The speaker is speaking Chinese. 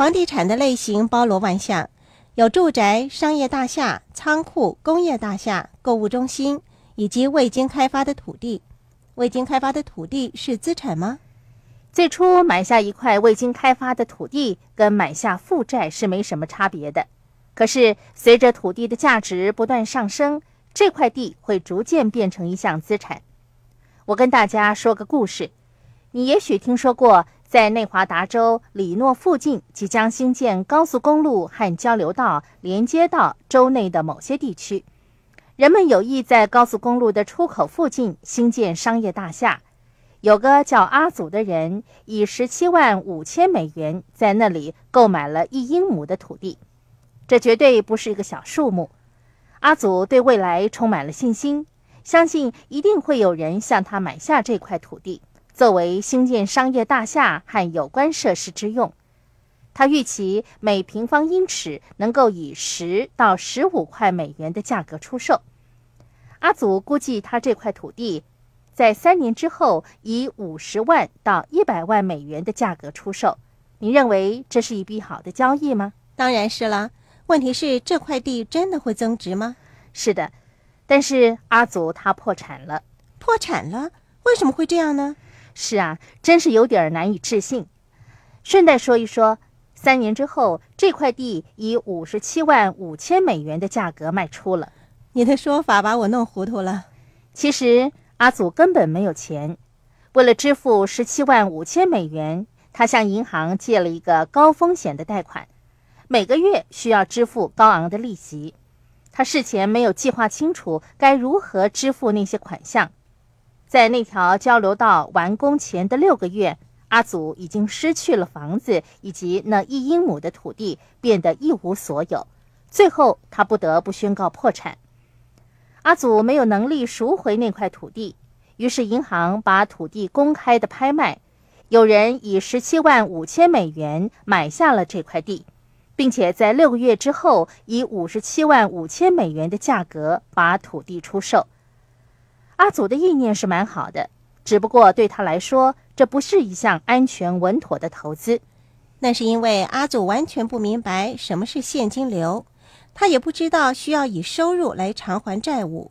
房地产的类型包罗万象，有住宅、商业大厦、仓库、工业大厦、购物中心，以及未经开发的土地。未经开发的土地是资产吗？最初买下一块未经开发的土地，跟买下负债是没什么差别的。可是随着土地的价值不断上升，这块地会逐渐变成一项资产。我跟大家说个故事，你也许听说过，在内华达州里诺附近即将兴建高速公路和交流道，连接到州内的某些地区。人们有意在高速公路的出口附近兴建商业大厦。有个叫阿祖的人，以十七万五千美元在那里购买了一英亩的土地，这绝对不是一个小数目。阿祖对未来充满了信心，相信一定会有人向他买下这块土地，作为兴建商业大厦和有关设施之用。他预期每平方英尺能够以十到十五块美元的价格出售。阿祖估计他这块土地。在三年之后，以五十万到一百万美元的价格出售，你认为这是一笔好的交易吗？当然是了。问题是这块地真的会增值吗？是的，但是阿祖他破产了。破产了？为什么会这样呢？是啊，真是有点难以置信。顺带说一说，三年之后，这块地以五十七万五千美元的价格卖出了。你的说法把我弄糊涂了。其实。阿祖根本没有钱，为了支付十七万五千美元，他向银行借了一个高风险的贷款，每个月需要支付高昂的利息。他事前没有计划清楚该如何支付那些款项，在那条交流道完工前的六个月，阿祖已经失去了房子以及那一英亩的土地，变得一无所有。最后，他不得不宣告破产。阿祖没有能力赎回那块土地，于是银行把土地公开的拍卖，有人以十七万五千美元买下了这块地，并且在六个月之后以五十七万五千美元的价格把土地出售。阿祖的意念是蛮好的，只不过对他来说，这不是一项安全稳妥的投资。那是因为阿祖完全不明白什么是现金流。他也不知道需要以收入来偿还债务。